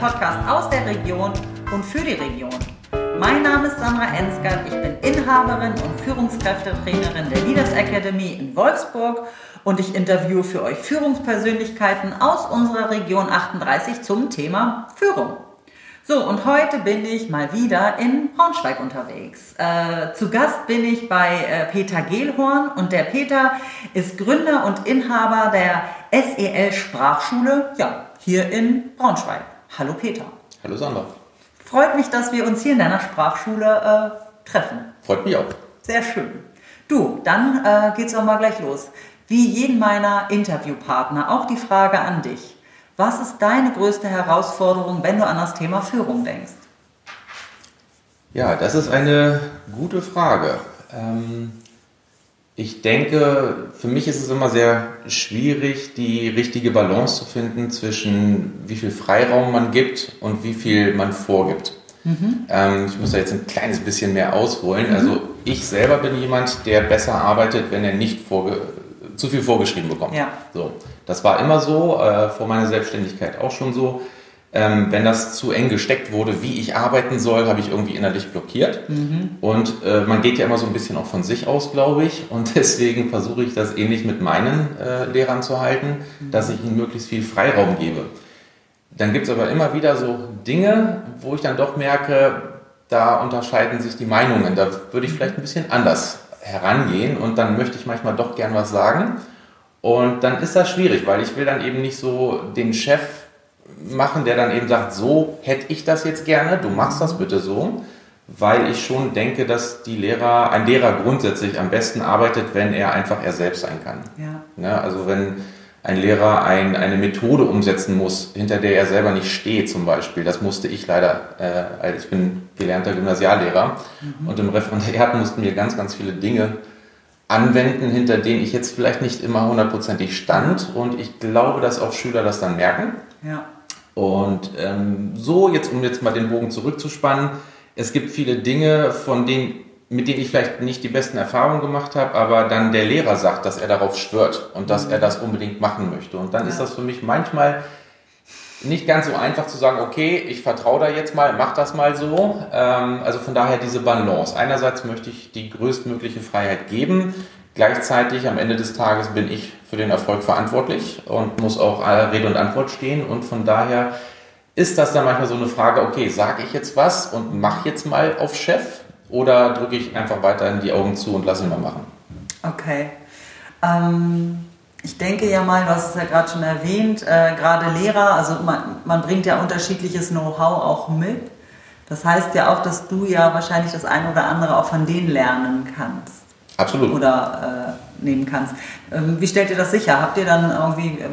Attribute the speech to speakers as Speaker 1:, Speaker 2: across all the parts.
Speaker 1: Podcast aus der Region und für die Region. Mein Name ist Sandra Ensgard, ich bin Inhaberin und Führungskräftetrainerin der Leaders Academy in Wolfsburg und ich interviewe für euch Führungspersönlichkeiten aus unserer Region 38 zum Thema Führung. So, und heute bin ich mal wieder in Braunschweig unterwegs. Äh, zu Gast bin ich bei äh, Peter Gehlhorn und der Peter ist Gründer und Inhaber der SEL Sprachschule, ja, hier in Braunschweig. Hallo Peter.
Speaker 2: Hallo Sandra.
Speaker 1: Freut mich, dass wir uns hier in deiner Sprachschule äh, treffen.
Speaker 2: Freut mich auch.
Speaker 1: Sehr schön. Du, dann äh, geht's auch mal gleich los. Wie jeden meiner Interviewpartner, auch die Frage an dich. Was ist deine größte Herausforderung, wenn du an das Thema Führung denkst?
Speaker 2: Ja, das ist eine gute Frage. Ähm, ich denke, für mich ist es immer sehr schwierig, die richtige Balance zu finden zwischen wie viel Freiraum man gibt und wie viel man vorgibt. Mhm. Ähm, ich muss da jetzt ein kleines bisschen mehr ausholen. Mhm. Also ich selber bin jemand, der besser arbeitet, wenn er nicht zu viel vorgeschrieben bekommt. Ja. So, das war immer so, äh, vor meiner Selbstständigkeit auch schon so. Ähm, wenn das zu eng gesteckt wurde, wie ich arbeiten soll, habe ich irgendwie innerlich blockiert. Mhm. Und äh, man geht ja immer so ein bisschen auch von sich aus, glaube ich. Und deswegen versuche ich das ähnlich mit meinen äh, Lehrern zu halten, mhm. dass ich ihnen möglichst viel Freiraum gebe. Dann gibt es aber immer wieder so Dinge, wo ich dann doch merke, da unterscheiden sich die Meinungen. Da würde ich vielleicht ein bisschen anders herangehen und dann möchte ich manchmal doch gern was sagen. Und dann ist das schwierig, weil ich will dann eben nicht so den Chef machen, der dann eben sagt, so hätte ich das jetzt gerne, du machst das bitte so, weil ich schon denke, dass die Lehrer, ein Lehrer grundsätzlich am besten arbeitet, wenn er einfach er selbst sein kann. Ja. ja ne, also wenn ein Lehrer ein, eine Methode umsetzen muss, hinter der er selber nicht steht zum Beispiel. Das musste ich leider, äh, ich bin gelernter Gymnasiallehrer mhm. und im Referendariat mussten wir ganz, ganz viele Dinge anwenden, hinter denen ich jetzt vielleicht nicht immer hundertprozentig stand und ich glaube, dass auch Schüler das dann merken. Ja. Und ähm, so, jetzt um jetzt mal den Bogen zurückzuspannen, es gibt viele Dinge, von denen mit denen ich vielleicht nicht die besten Erfahrungen gemacht habe, aber dann der Lehrer sagt, dass er darauf schwört und dass er das unbedingt machen möchte. Und dann ja. ist das für mich manchmal nicht ganz so einfach zu sagen, okay, ich vertraue da jetzt mal, mach das mal so. Ähm, also von daher diese Balance. Einerseits möchte ich die größtmögliche Freiheit geben, gleichzeitig am Ende des Tages bin ich für den Erfolg verantwortlich und muss auch Rede und Antwort stehen. Und von daher ist das dann manchmal so eine Frage, okay, sage ich jetzt was und mach jetzt mal auf Chef oder drücke ich einfach weiterhin die Augen zu und lasse ihn mal machen?
Speaker 1: Okay. Ähm, ich denke ja mal, du hast es ja gerade schon erwähnt, äh, gerade Lehrer, also man, man bringt ja unterschiedliches Know-how auch mit. Das heißt ja auch, dass du ja wahrscheinlich das eine oder andere auch von denen lernen kannst.
Speaker 2: Absolut.
Speaker 1: Oder äh, nehmen kannst. Ähm, wie stellt ihr das sicher? Habt ihr dann irgendwie äh,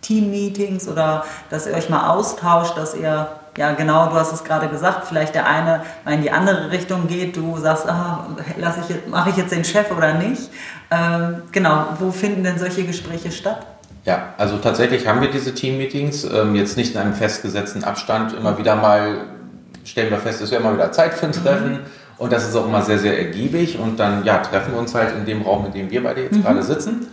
Speaker 1: Team-Meetings oder dass ihr euch mal austauscht, dass ihr ja, genau, du hast es gerade gesagt, vielleicht der eine mal in die andere Richtung geht, du sagst, ah, ich mache ich jetzt den Chef oder nicht. Ähm, genau, wo finden denn solche Gespräche statt?
Speaker 2: Ja, also tatsächlich haben wir diese Team-Meetings, ähm, jetzt nicht in einem festgesetzten Abstand, immer wieder mal stellen wir fest, es ist ja immer wieder Zeit für ein Treffen. Mhm. Und das ist auch immer sehr, sehr ergiebig. Und dann ja, treffen wir uns halt in dem Raum, in dem wir beide jetzt mhm. gerade sitzen.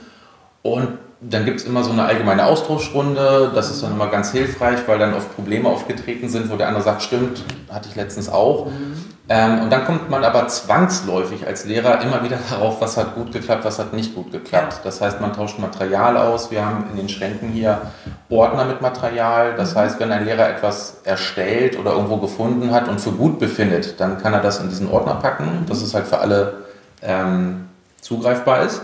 Speaker 2: Und dann gibt es immer so eine allgemeine Austauschrunde. Das ist dann immer ganz hilfreich, weil dann oft Probleme aufgetreten sind, wo der andere sagt, stimmt, hatte ich letztens auch. Mhm. Ähm, und dann kommt man aber zwangsläufig als Lehrer immer wieder darauf, was hat gut geklappt, was hat nicht gut geklappt. Das heißt, man tauscht Material aus. Wir haben in den Schränken hier Ordner mit Material. Das mhm. heißt, wenn ein Lehrer etwas erstellt oder irgendwo gefunden hat und für gut befindet, dann kann er das in diesen Ordner packen, dass es halt für alle ähm, zugreifbar ist.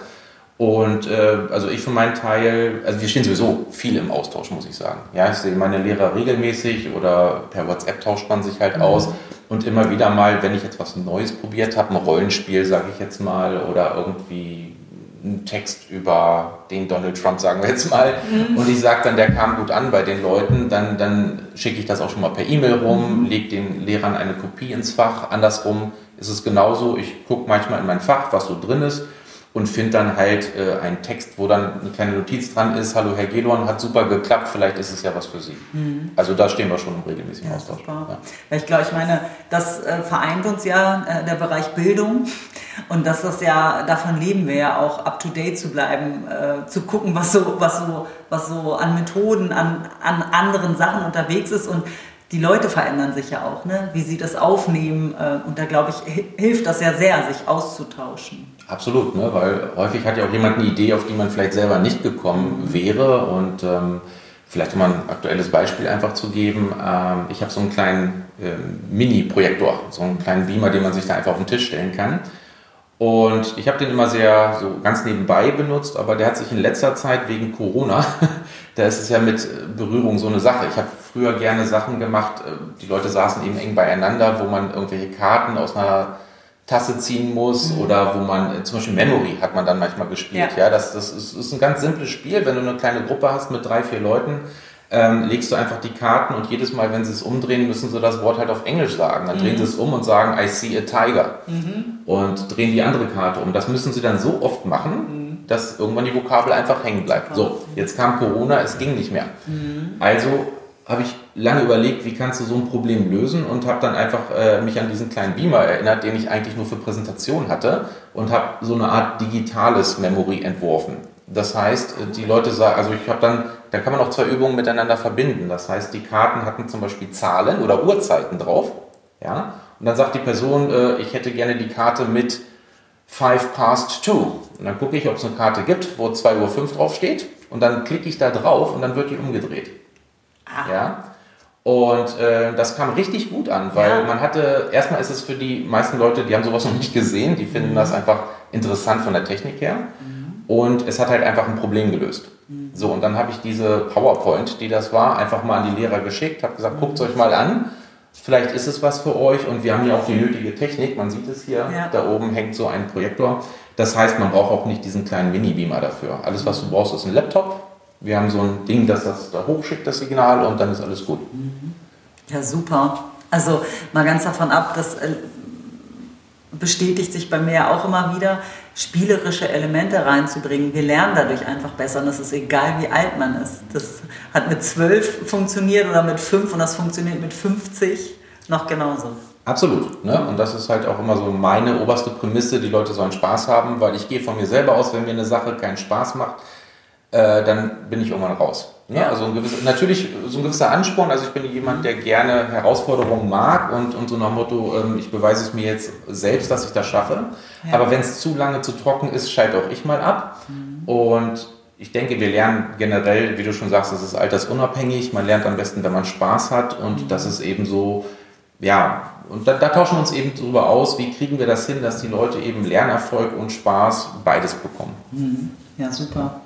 Speaker 2: Und äh, also ich für meinen Teil, also wir stehen sowieso viel im Austausch, muss ich sagen. Ja, ich sehe meine Lehrer regelmäßig oder per WhatsApp tauscht man sich halt mhm. aus. Und immer wieder mal, wenn ich jetzt was Neues probiert habe, ein Rollenspiel, sage ich jetzt mal, oder irgendwie einen Text über den Donald Trump, sagen wir jetzt mal, mhm. und ich sage dann, der kam gut an bei den Leuten, dann, dann schicke ich das auch schon mal per E-Mail rum, mhm. lege den Lehrern eine Kopie ins Fach. Andersrum ist es genauso, ich gucke manchmal in mein Fach, was so drin ist und finde dann halt äh, einen Text, wo dann eine kleine Notiz dran ist, hallo Herr Gelorn, hat super geklappt, vielleicht ist es ja was für Sie. Mhm. Also da stehen wir schon im regelmäßigen ja, Austausch.
Speaker 1: Ja. Weil ich glaube, ich meine, das äh, vereint uns ja, äh, der Bereich Bildung. Und das ist ja, davon leben wir ja auch, up to date zu bleiben, äh, zu gucken, was so, was so, was so an Methoden, an, an anderen Sachen unterwegs ist. Und die Leute verändern sich ja auch, ne? wie sie das aufnehmen. Äh, und da glaube ich, hilft das ja sehr, sich auszutauschen.
Speaker 2: Absolut, ne? weil häufig hat ja auch jemand eine Idee, auf die man vielleicht selber nicht gekommen wäre. Und ähm, vielleicht um ein aktuelles Beispiel einfach zu geben, ähm, ich habe so einen kleinen ähm, Mini-Projektor, so einen kleinen Beamer, den man sich da einfach auf den Tisch stellen kann. Und ich habe den immer sehr so ganz nebenbei benutzt, aber der hat sich in letzter Zeit wegen Corona, da ist es ja mit Berührung so eine Sache. Ich habe früher gerne Sachen gemacht, äh, die Leute saßen eben eng beieinander, wo man irgendwelche Karten aus einer Tasse ziehen muss mhm. oder wo man, äh, zum Beispiel Memory hat man dann manchmal gespielt. Ja, ja das, das ist, ist ein ganz simples Spiel, wenn du eine kleine Gruppe hast mit drei, vier Leuten ähm, legst du einfach die Karten und jedes Mal, wenn sie es umdrehen, müssen sie das Wort halt auf Englisch sagen. Dann mhm. drehen sie es um und sagen, I see a tiger. Mhm. Und drehen die andere Karte um. Das müssen sie dann so oft machen, mhm. dass irgendwann die Vokabel einfach hängen bleibt. So, jetzt kam Corona, es ging nicht mehr. Mhm. Also habe ich lange überlegt, wie kannst du so ein Problem lösen und habe dann einfach äh, mich an diesen kleinen Beamer erinnert, den ich eigentlich nur für Präsentation hatte und habe so eine Art digitales Memory entworfen. Das heißt, die Leute sagen, also ich habe dann, da kann man auch zwei Übungen miteinander verbinden. Das heißt, die Karten hatten zum Beispiel Zahlen oder Uhrzeiten drauf. Ja? Und dann sagt die Person, äh, ich hätte gerne die Karte mit 5 past 2. Und dann gucke ich, ob es eine Karte gibt, wo 2.05 Uhr drauf steht. Und dann klicke ich da drauf und dann wird die umgedreht. Ah. Ja? Und äh, das kam richtig gut an, weil ja. man hatte, erstmal ist es für die meisten Leute, die haben sowas noch nicht gesehen, die finden mhm. das einfach interessant von der Technik her. Mhm. Und es hat halt einfach ein Problem gelöst. Mhm. So, und dann habe ich diese PowerPoint, die das war, einfach mal an die Lehrer geschickt, habe gesagt, guckt es euch mal an. Vielleicht ist es was für euch und wir haben ja auch die nötige Technik. Man sieht es hier, ja. da oben hängt so ein Projektor. Das heißt, man braucht auch nicht diesen kleinen Mini-Beamer dafür. Alles, was du brauchst, ist ein Laptop. Wir haben so ein Ding, das das da hochschickt, das Signal, und dann ist alles gut. Mhm.
Speaker 1: Ja, super. Also mal ganz davon ab, das äh, bestätigt sich bei mir auch immer wieder spielerische Elemente reinzubringen. Wir lernen dadurch einfach besser und es ist egal, wie alt man ist. Das hat mit zwölf funktioniert oder mit fünf und das funktioniert mit 50 noch genauso.
Speaker 2: Absolut. Ne? Und das ist halt auch immer so meine oberste Prämisse, die Leute sollen Spaß haben, weil ich gehe von mir selber aus, wenn mir eine Sache keinen Spaß macht, äh, dann bin ich irgendwann raus. Ne? Ja. Also ein gewisser, natürlich so ein gewisser Ansporn. Also ich bin jemand, der gerne Herausforderungen mag und, und so nach Motto, ähm, ich beweise es mir jetzt selbst, dass ich das schaffe. Ja. Aber wenn es zu lange zu trocken ist, schalte auch ich mal ab. Mhm. Und ich denke, wir lernen generell, wie du schon sagst, es ist altersunabhängig. Man lernt am besten, wenn man Spaß hat. Und mhm. das ist eben so, ja, und da, da, tauschen wir uns eben darüber aus, wie kriegen wir das hin, dass die Leute eben Lernerfolg und Spaß beides bekommen.
Speaker 1: Mhm. Ja, super.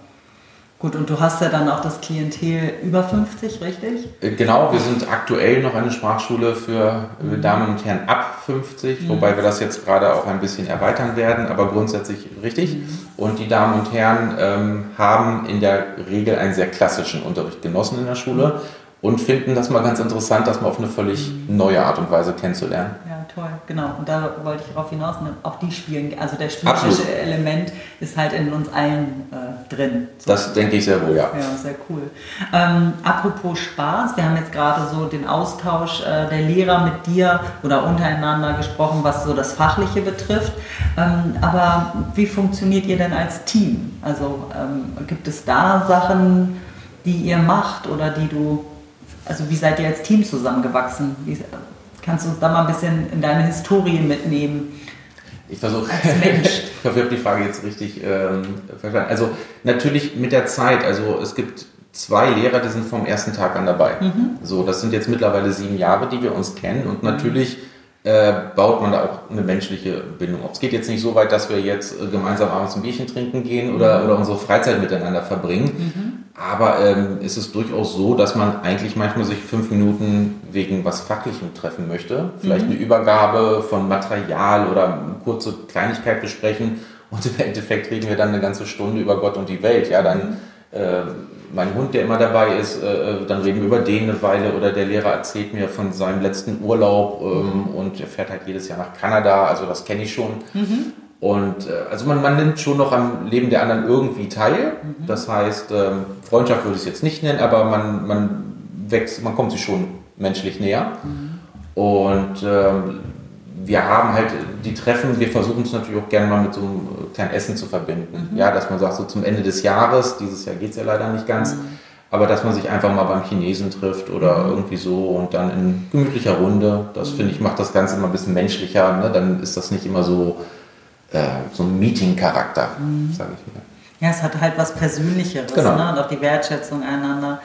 Speaker 1: Gut, und du hast ja dann auch das Klientel über 50, richtig?
Speaker 2: Äh, genau, wir sind aktuell noch eine Sprachschule für mhm. Damen und Herren ab 50, mhm. wobei wir das jetzt gerade auch ein bisschen erweitern werden, aber grundsätzlich richtig. Mhm. Und die Damen und Herren ähm, haben in der Regel einen sehr klassischen Unterricht genossen in der Schule und finden das mal ganz interessant, das mal auf eine völlig mhm. neue Art und Weise kennenzulernen.
Speaker 1: Ja, toll, genau. Und da wollte ich darauf hinaus, ne, auch die spielen, also der spielerische Element ist halt in uns allen äh, drin.
Speaker 2: So. Das denke ich sehr wohl, ja.
Speaker 1: Ja, sehr cool. Ähm, apropos Spaß, wir haben jetzt gerade so den Austausch äh, der Lehrer mit dir oder untereinander gesprochen, was so das Fachliche betrifft. Ähm, aber wie funktioniert ihr denn als Team? Also ähm, gibt es da Sachen, die ihr macht oder die du also wie seid ihr als Team zusammengewachsen? Wie, kannst du uns da mal ein bisschen in deine Historie mitnehmen?
Speaker 2: Ich versuche, ich hoffe, ich habe die Frage jetzt richtig ähm, verstanden. Also natürlich mit der Zeit, also es gibt zwei Lehrer, die sind vom ersten Tag an dabei. Mhm. So, das sind jetzt mittlerweile sieben Jahre, die wir uns kennen und natürlich äh, baut man da auch eine menschliche Bindung auf. Es geht jetzt nicht so weit, dass wir jetzt äh, gemeinsam abends ein Bierchen trinken gehen oder, mhm. oder unsere Freizeit miteinander verbringen. Mhm. Aber ähm, ist es durchaus so, dass man eigentlich manchmal sich fünf Minuten wegen was Fachlichem treffen möchte. Vielleicht mhm. eine Übergabe von Material oder eine kurze Kleinigkeit besprechen. Und im Endeffekt reden wir dann eine ganze Stunde über Gott und die Welt. Ja, dann äh, mein Hund, der immer dabei ist, äh, äh, dann reden wir über den eine Weile oder der Lehrer erzählt mir von seinem letzten Urlaub ähm, und er fährt halt jedes Jahr nach Kanada, also das kenne ich schon. Mhm. Und äh, also man, man nimmt schon noch am Leben der anderen irgendwie teil. Mhm. Das heißt, ähm, Freundschaft würde ich es jetzt nicht nennen, aber man, man wächst, man kommt sich schon menschlich näher. Mhm. Und ähm, wir haben halt die Treffen, wir versuchen es natürlich auch gerne mal mit so einem kleinen Essen zu verbinden. Mhm. Ja, dass man sagt, so zum Ende des Jahres, dieses Jahr geht es ja leider nicht ganz, mhm. aber dass man sich einfach mal beim Chinesen trifft oder mhm. irgendwie so und dann in gemütlicher Runde, das finde ich, macht das Ganze immer ein bisschen menschlicher. Ne? Dann ist das nicht immer so, äh, so ein Meeting-Charakter, mhm. sage ich mal.
Speaker 1: Ja, es hat halt was Persönlicheres genau. ne? und auch die Wertschätzung einander.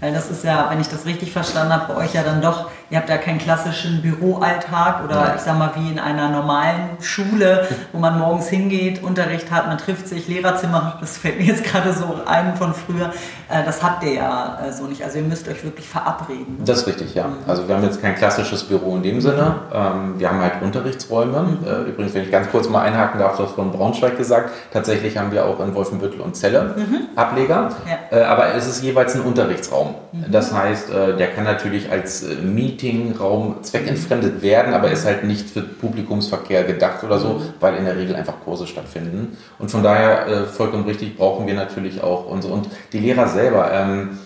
Speaker 1: Weil das ist ja, wenn ich das richtig verstanden habe, bei euch ja dann doch, ihr habt ja keinen klassischen Büroalltag oder ja. ich sag mal wie in einer normalen Schule, wo man morgens hingeht, Unterricht hat, man trifft sich, Lehrerzimmer, das fällt mir jetzt gerade so ein von früher. Äh, das habt ihr ja äh, so nicht. Also ihr müsst euch wirklich verabreden.
Speaker 2: Das ist richtig, ja. Mhm. Also wir haben jetzt kein klassisches Büro in dem Sinne. Ähm, wir haben halt Unterrichtsräume. Mhm. Äh, übrigens, wenn ich ganz kurz mal einhaken darf, du hast von Braunschweig gesagt. Tatsächlich haben wir auch in Wolfenbüttel und Celle mhm. Ableger. Ja. Aber es ist jeweils ein Unterrichtsraum. Raum. Mhm. Das heißt, der kann natürlich als äh, Meetingraum zweckentfremdet werden, aber ist halt nicht für Publikumsverkehr gedacht oder so, mhm. weil in der Regel einfach Kurse stattfinden. Und von daher, äh, vollkommen richtig, brauchen wir natürlich auch unsere. Und die Lehrer selber ähm,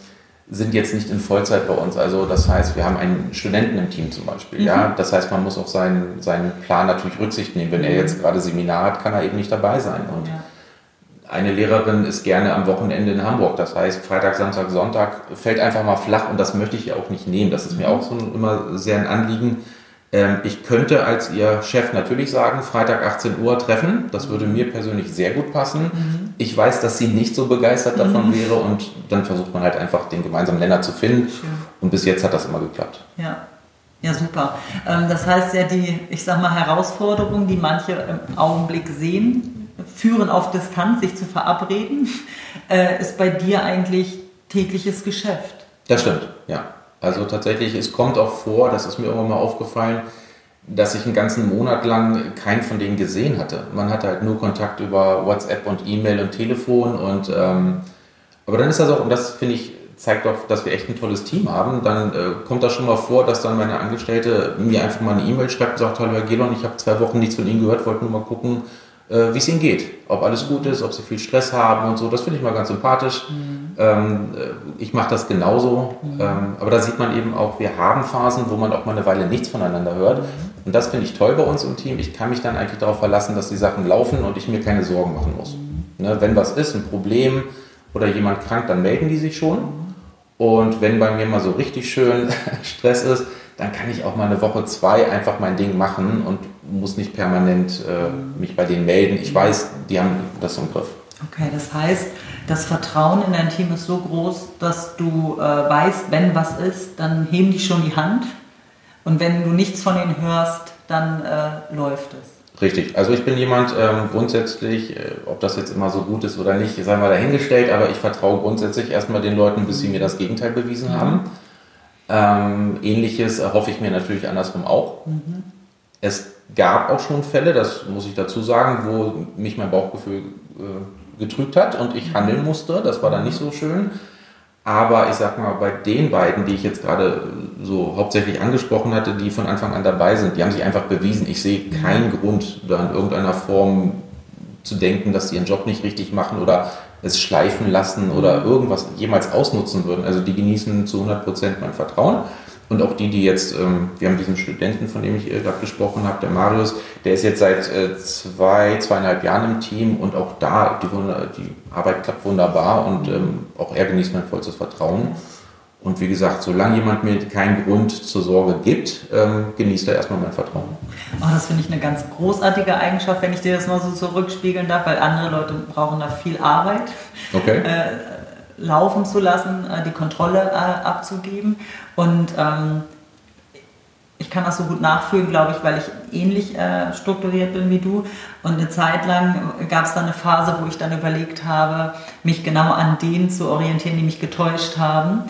Speaker 2: sind jetzt nicht in Vollzeit bei uns. Also das heißt, wir haben einen Studenten im Team zum Beispiel. Mhm. Ja? Das heißt, man muss auf seinen, seinen Plan natürlich Rücksicht nehmen. Wenn er mhm. jetzt gerade Seminar hat, kann er eben nicht dabei sein. Und ja eine Lehrerin ist gerne am Wochenende in Hamburg. Das heißt, Freitag, Samstag, Sonntag fällt einfach mal flach und das möchte ich ja auch nicht nehmen. Das ist mir auch so immer sehr ein Anliegen. Ähm, ich könnte als Ihr Chef natürlich sagen, Freitag 18 Uhr treffen. Das würde mir persönlich sehr gut passen. Mhm. Ich weiß, dass sie nicht so begeistert davon mhm. wäre und dann versucht man halt einfach den gemeinsamen Nenner zu finden. Schön. Und bis jetzt hat das immer geklappt.
Speaker 1: Ja. Ja, super. Ähm, das heißt ja, die, ich sag mal, Herausforderungen, die manche im Augenblick sehen, Führen auf Distanz, sich zu verabreden, äh, ist bei dir eigentlich tägliches Geschäft.
Speaker 2: Das stimmt, ja. Also tatsächlich, es kommt auch vor, das ist mir irgendwann mal aufgefallen, dass ich einen ganzen Monat lang keinen von denen gesehen hatte. Man hatte halt nur Kontakt über WhatsApp und E-Mail und Telefon und ähm, aber dann ist das auch, und das finde ich, zeigt doch, dass wir echt ein tolles Team haben. Dann äh, kommt das schon mal vor, dass dann meine Angestellte mir einfach mal eine E-Mail schreibt und sagt, hallo Herr Gelon, ich habe zwei Wochen nichts von Ihnen gehört, wollte nur mal gucken, äh, wie es ihnen geht. Ob alles gut ist, ob sie viel Stress haben und so. Das finde ich mal ganz sympathisch. Mhm. Ähm, äh, ich mache das genauso. Mhm. Ähm, aber da sieht man eben auch, wir haben Phasen, wo man auch mal eine Weile nichts voneinander hört. Mhm. Und das finde ich toll bei uns im Team. Ich kann mich dann eigentlich darauf verlassen, dass die Sachen laufen und ich mir keine Sorgen machen muss. Mhm. Ne, wenn was ist, ein Problem oder jemand krank, dann melden die sich schon. Mhm. Und wenn bei mir mal so richtig schön Stress ist, dann kann ich auch mal eine Woche, zwei einfach mein Ding machen und muss nicht permanent äh, mich bei denen melden. Ich weiß, die haben das im Griff.
Speaker 1: Okay, das heißt, das Vertrauen in dein Team ist so groß, dass du äh, weißt, wenn was ist, dann heben die schon die Hand. Und wenn du nichts von ihnen hörst, dann äh, läuft es.
Speaker 2: Richtig. Also ich bin jemand ähm, grundsätzlich, äh, ob das jetzt immer so gut ist oder nicht, sei mal dahingestellt, aber ich vertraue grundsätzlich erstmal den Leuten, bis sie mir das Gegenteil bewiesen mhm. haben. Ähm, Ähnliches hoffe ich mir natürlich andersrum auch. Mhm. Es gab auch schon Fälle, das muss ich dazu sagen, wo mich mein Bauchgefühl äh, getrügt hat und ich handeln musste. Das war dann nicht so schön. Aber ich sag mal, bei den beiden, die ich jetzt gerade so hauptsächlich angesprochen hatte, die von Anfang an dabei sind, die haben sich einfach bewiesen. Ich sehe keinen Grund, da in irgendeiner Form zu denken, dass sie ihren Job nicht richtig machen oder es schleifen lassen oder mhm. irgendwas jemals ausnutzen würden. Also die genießen zu 100 Prozent mein Vertrauen. Und auch die, die jetzt, ähm, wir haben diesen Studenten, von dem ich gerade gesprochen habe, der Marius, der ist jetzt seit äh, zwei, zweieinhalb Jahren im Team und auch da, die, die Arbeit klappt wunderbar und ähm, auch er genießt mein vollstes Vertrauen. Und wie gesagt, solange jemand mir keinen Grund zur Sorge gibt, ähm, genießt er erstmal mein Vertrauen.
Speaker 1: Oh, das finde ich eine ganz großartige Eigenschaft, wenn ich dir das mal so zurückspiegeln darf, weil andere Leute brauchen da viel Arbeit.
Speaker 2: Okay.
Speaker 1: Äh, laufen zu lassen, äh, die Kontrolle äh, abzugeben. Und ähm, ich kann das so gut nachfühlen, glaube ich, weil ich ähnlich äh, strukturiert bin wie du. Und eine Zeit lang gab es dann eine Phase, wo ich dann überlegt habe, mich genau an denen zu orientieren, die mich getäuscht haben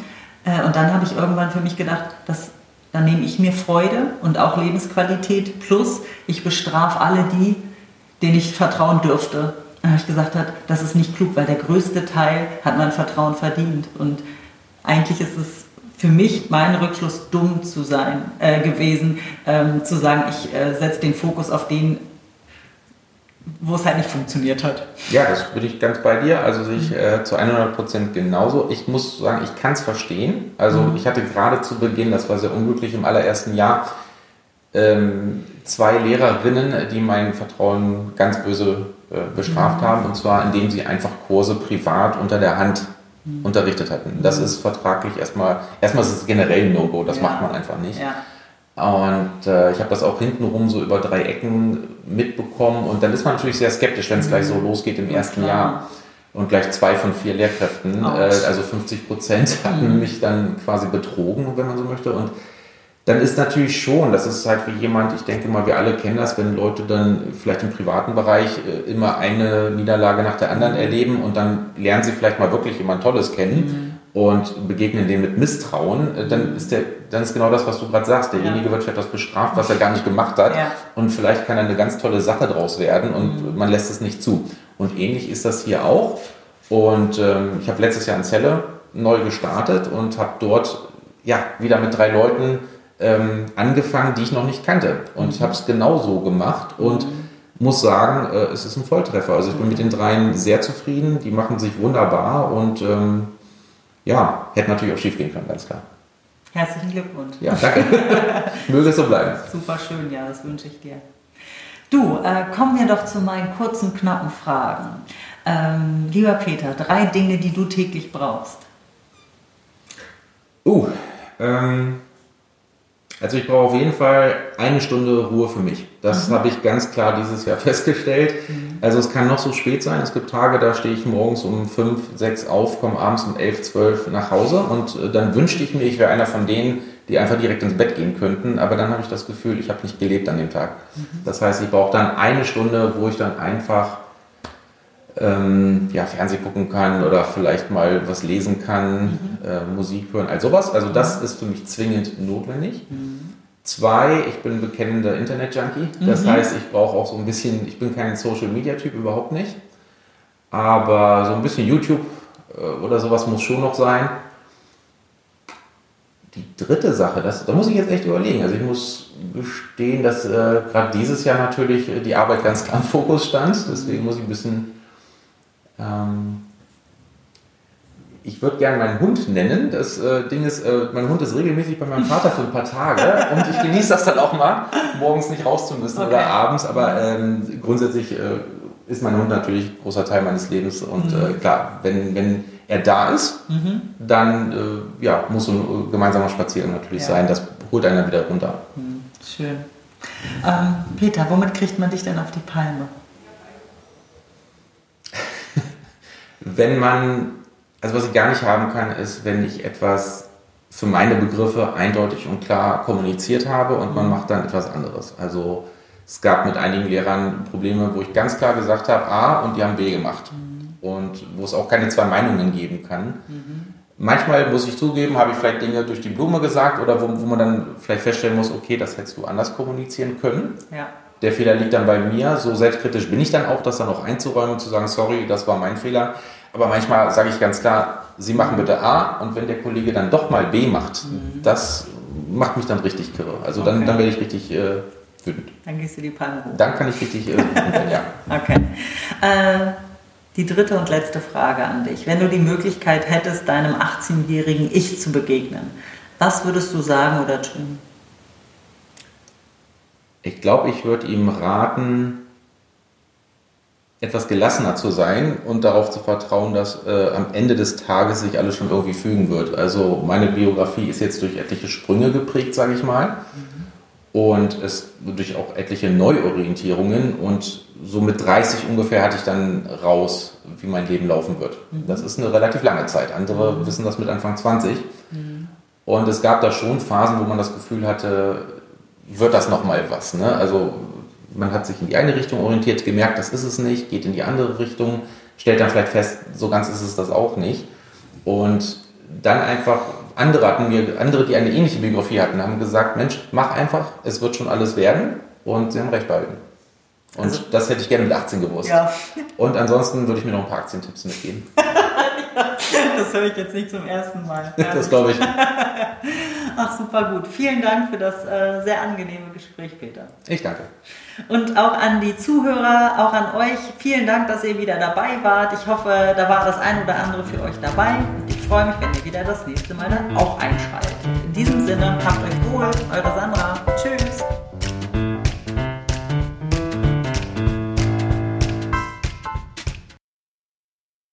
Speaker 1: und dann habe ich irgendwann für mich gedacht, dass, dann nehme ich mir Freude und auch Lebensqualität plus ich bestrafe alle die, denen ich vertrauen dürfte. Dann habe ich gesagt, das ist nicht klug, weil der größte Teil hat mein Vertrauen verdient. Und eigentlich ist es für mich mein Rückschluss dumm zu sein äh, gewesen, ähm, zu sagen, ich äh, setze den Fokus auf den wo es halt nicht funktioniert hat.
Speaker 2: Ja, das bin ich ganz bei dir. Also ich äh, zu 100 Prozent genauso. Ich muss sagen, ich kann es verstehen. Also mhm. ich hatte gerade zu Beginn, das war sehr unglücklich im allerersten Jahr, ähm, zwei Lehrerinnen, die mein Vertrauen ganz böse äh, bestraft mhm. haben, und zwar indem sie einfach Kurse privat unter der Hand mhm. unterrichtet hatten. Das ist vertraglich erstmal, erstmal ist es generell ein No-Go, das ja. macht man einfach nicht. Ja. Und äh, ich habe das auch hintenrum so über drei Ecken mitbekommen. Und dann ist man natürlich sehr skeptisch, wenn es mhm. gleich so losgeht im ersten. Jahr. Und gleich zwei von vier Lehrkräften, äh, also 50 Prozent, hatten mhm. mich dann quasi betrogen, wenn man so möchte. Und dann ist natürlich schon, das ist halt wie jemand, ich denke mal, wir alle kennen das, wenn Leute dann vielleicht im privaten Bereich äh, immer eine Niederlage nach der anderen mhm. erleben und dann lernen sie vielleicht mal wirklich jemand Tolles kennen. Mhm und begegnen dem mit Misstrauen, äh, dann ist der, dann ist genau das, was du gerade sagst. Derjenige ja. wird für etwas bestraft, was er gar nicht gemacht hat. Ja. Und vielleicht kann da eine ganz tolle Sache draus werden und mhm. man lässt es nicht zu. Und ähnlich ist das hier auch. Und ähm, ich habe letztes Jahr in Celle neu gestartet und habe dort ja wieder mit drei Leuten ähm, angefangen, die ich noch nicht kannte. Und mhm. habe es genauso gemacht und mhm. muss sagen, äh, es ist ein Volltreffer. Also ich bin mit den dreien sehr zufrieden. Die machen sich wunderbar und ähm, ja, hätte natürlich auch schief gehen können, ganz klar.
Speaker 1: Herzlichen Glückwunsch.
Speaker 2: Ja, danke. Möge es so bleiben.
Speaker 1: Super schön, ja, das wünsche ich dir. Du, äh, kommen wir doch zu meinen kurzen, knappen Fragen. Ähm, lieber Peter, drei Dinge, die du täglich brauchst.
Speaker 2: Uh, ähm, also ich brauche auf jeden Fall eine Stunde Ruhe für mich. Das mhm. habe ich ganz klar dieses Jahr festgestellt. Mhm. Also es kann noch so spät sein. Es gibt Tage, da stehe ich morgens um 5, 6 auf, komme abends um 11, 12 nach Hause und äh, dann wünschte ich mir, ich wäre einer von denen, die einfach direkt ins Bett gehen könnten. Aber dann habe ich das Gefühl, ich habe nicht gelebt an dem Tag. Mhm. Das heißt, ich brauche dann eine Stunde, wo ich dann einfach ähm, ja, Fernsehen gucken kann oder vielleicht mal was lesen kann, mhm. äh, Musik hören, all sowas. Also das ist für mich zwingend notwendig. Mhm. Zwei, ich bin bekennender Internet-Junkie. Das mhm. heißt, ich brauche auch so ein bisschen, ich bin kein Social-Media-Typ, überhaupt nicht. Aber so ein bisschen YouTube äh, oder sowas muss schon noch sein. Die dritte Sache, das, da muss ich jetzt echt überlegen. Also ich muss gestehen, dass äh, gerade dieses Jahr natürlich die Arbeit ganz klar im Fokus stand. Deswegen muss ich ein bisschen ähm, ich würde gerne meinen Hund nennen. Das äh, Ding ist, äh, mein Hund ist regelmäßig bei meinem Vater für ein paar Tage und ich genieße das dann auch mal, morgens nicht raus zu müssen okay. oder abends. Aber ähm, grundsätzlich äh, ist mein Hund natürlich ein großer Teil meines Lebens und äh, mhm. klar, wenn, wenn er da ist, mhm. dann äh, ja, muss ein äh, gemeinsamer Spaziergang natürlich ja. sein. Das holt einer wieder runter.
Speaker 1: Mhm. Schön. Ähm, Peter, womit kriegt man dich denn auf die Palme?
Speaker 2: Wenn man, also was ich gar nicht haben kann, ist, wenn ich etwas für meine Begriffe eindeutig und klar kommuniziert habe und man mhm. macht dann etwas anderes. Also es gab mit einigen Lehrern Probleme, wo ich ganz klar gesagt habe, A und die haben B gemacht. Mhm. Und wo es auch keine zwei Meinungen geben kann. Mhm. Manchmal muss ich zugeben, habe ich vielleicht Dinge durch die Blume gesagt oder wo, wo man dann vielleicht feststellen muss, okay, das hättest du anders kommunizieren können. Ja. Der Fehler liegt dann bei mir. So selbstkritisch bin ich dann auch, das dann auch einzuräumen und zu sagen, sorry, das war mein Fehler. Aber manchmal sage ich ganz klar, Sie machen bitte A und wenn der Kollege dann doch mal B macht, mhm. das macht mich dann richtig kirre. Also dann, okay. dann werde ich richtig äh, wütend.
Speaker 1: Dann gehst du die Palme hoch.
Speaker 2: Dann kann ich richtig äh, wütend ja.
Speaker 1: Okay. Äh, die dritte und letzte Frage an dich. Wenn du die Möglichkeit hättest, deinem 18-jährigen Ich zu begegnen, was würdest du sagen oder tun?
Speaker 2: Ich glaube, ich würde ihm raten, etwas gelassener zu sein und darauf zu vertrauen, dass äh, am Ende des Tages sich alles schon irgendwie fügen wird. Also meine Biografie ist jetzt durch etliche Sprünge geprägt, sage ich mal. Mhm. Und es durch auch etliche Neuorientierungen und so mit 30 ungefähr hatte ich dann raus, wie mein Leben laufen wird. Mhm. Das ist eine relativ lange Zeit. Andere mhm. wissen das mit Anfang 20. Mhm. Und es gab da schon Phasen, wo man das Gefühl hatte, wird das nochmal was. Ne? Also man hat sich in die eine Richtung orientiert, gemerkt, das ist es nicht, geht in die andere Richtung, stellt dann vielleicht fest, so ganz ist es das auch nicht. Und dann einfach, andere hatten mir, andere, die eine ähnliche Biografie hatten, haben gesagt, Mensch, mach einfach, es wird schon alles werden und sie haben recht behalten. Und also, das hätte ich gerne mit 18 gewusst. Ja. Und ansonsten würde ich mir noch ein paar Aktientipps mitgeben.
Speaker 1: das höre ich jetzt nicht zum ersten Mal.
Speaker 2: das glaube ich.
Speaker 1: Ach, super gut. Vielen Dank für das äh, sehr angenehme Gespräch, Peter.
Speaker 2: Ich danke.
Speaker 1: Und auch an die Zuhörer, auch an euch, vielen Dank, dass ihr wieder dabei wart. Ich hoffe, da war das ein oder andere für euch dabei. Ich freue mich, wenn ihr wieder das nächste Mal dann auch einschaltet. In diesem Sinne, habt euch wohl, eure Sandra.